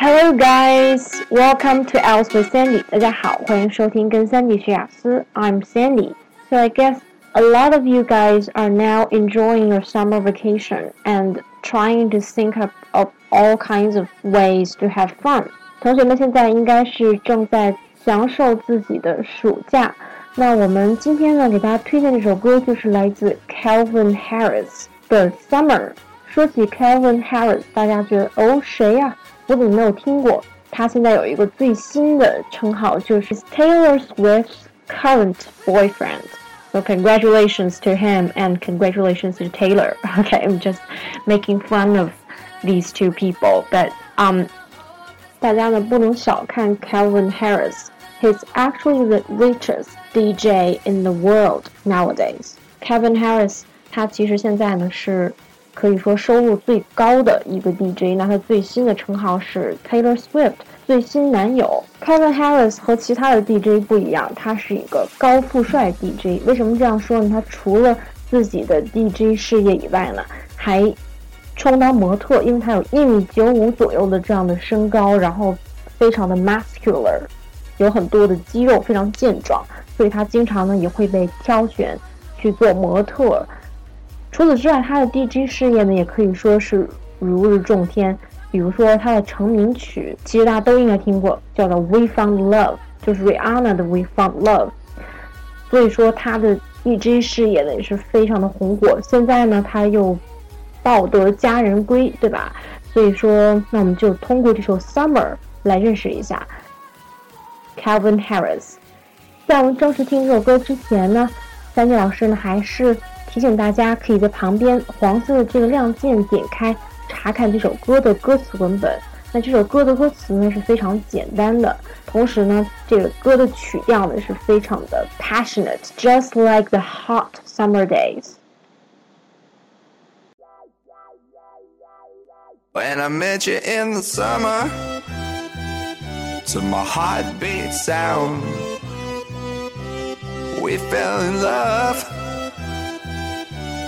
Hello guys, welcome to IELTS with Sandy. 大家好，欢迎收听跟 Sandy 大家好，欢迎收听跟三迪学雅思。I'm Sandy. So I guess a lot of you guys are now enjoying your summer vacation and trying to think up of all kinds of ways to have fun. 同学们现在应该是正在享受自己的暑假。那我们今天呢，给大家推荐这首歌就是来自 Calvin Harris 的的《Summer》。说起 Calvin Harris，大家觉得哦谁呀、啊？我怎么没有听过？他现在有一个最新的称号，就是 Taylor Swift's current boyfriend. So congratulations to him and congratulations to Taylor. Okay, I'm just making fun of these two people, but um, 大家呢不能小看 Calvin Harris. He's actually the richest DJ in the world nowadays. Calvin Harris 他其实现在呢是 可以说收入最高的一个 DJ，那他最新的称号是 Taylor Swift 最新男友。Kevin Harris 和其他的 DJ 不一样，他是一个高富帅 DJ。为什么这样说呢？他除了自己的 DJ 事业以外呢，还充当模特，因为他有一米九五左右的这样的身高，然后非常的 muscular，有很多的肌肉，非常健壮，所以他经常呢也会被挑选去做模特。除此之外，他的 DJ 事业呢，也可以说是如日中天。比如说他的成名曲，其实大家都应该听过，叫做《We Found Love》，就是 Rihanna 的《We Found Love》。所以说他的 DJ 事业呢也是非常的红火。现在呢，他又抱得佳人归，对吧？所以说，那我们就通过这首《Summer》来认识一下 Calvin Harris。在我们正式听这首歌之前呢，三季老师呢还是。提醒大家，可以在旁边黄色的这个亮键点开，查看这首歌的歌词文本。那这首歌的歌词呢是非常简单的，同时呢，这个歌的曲调呢是非常的 passionate，just like the hot summer days。 When I met you in the summer, to my heartbeat sound, we fell in love.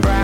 Brown.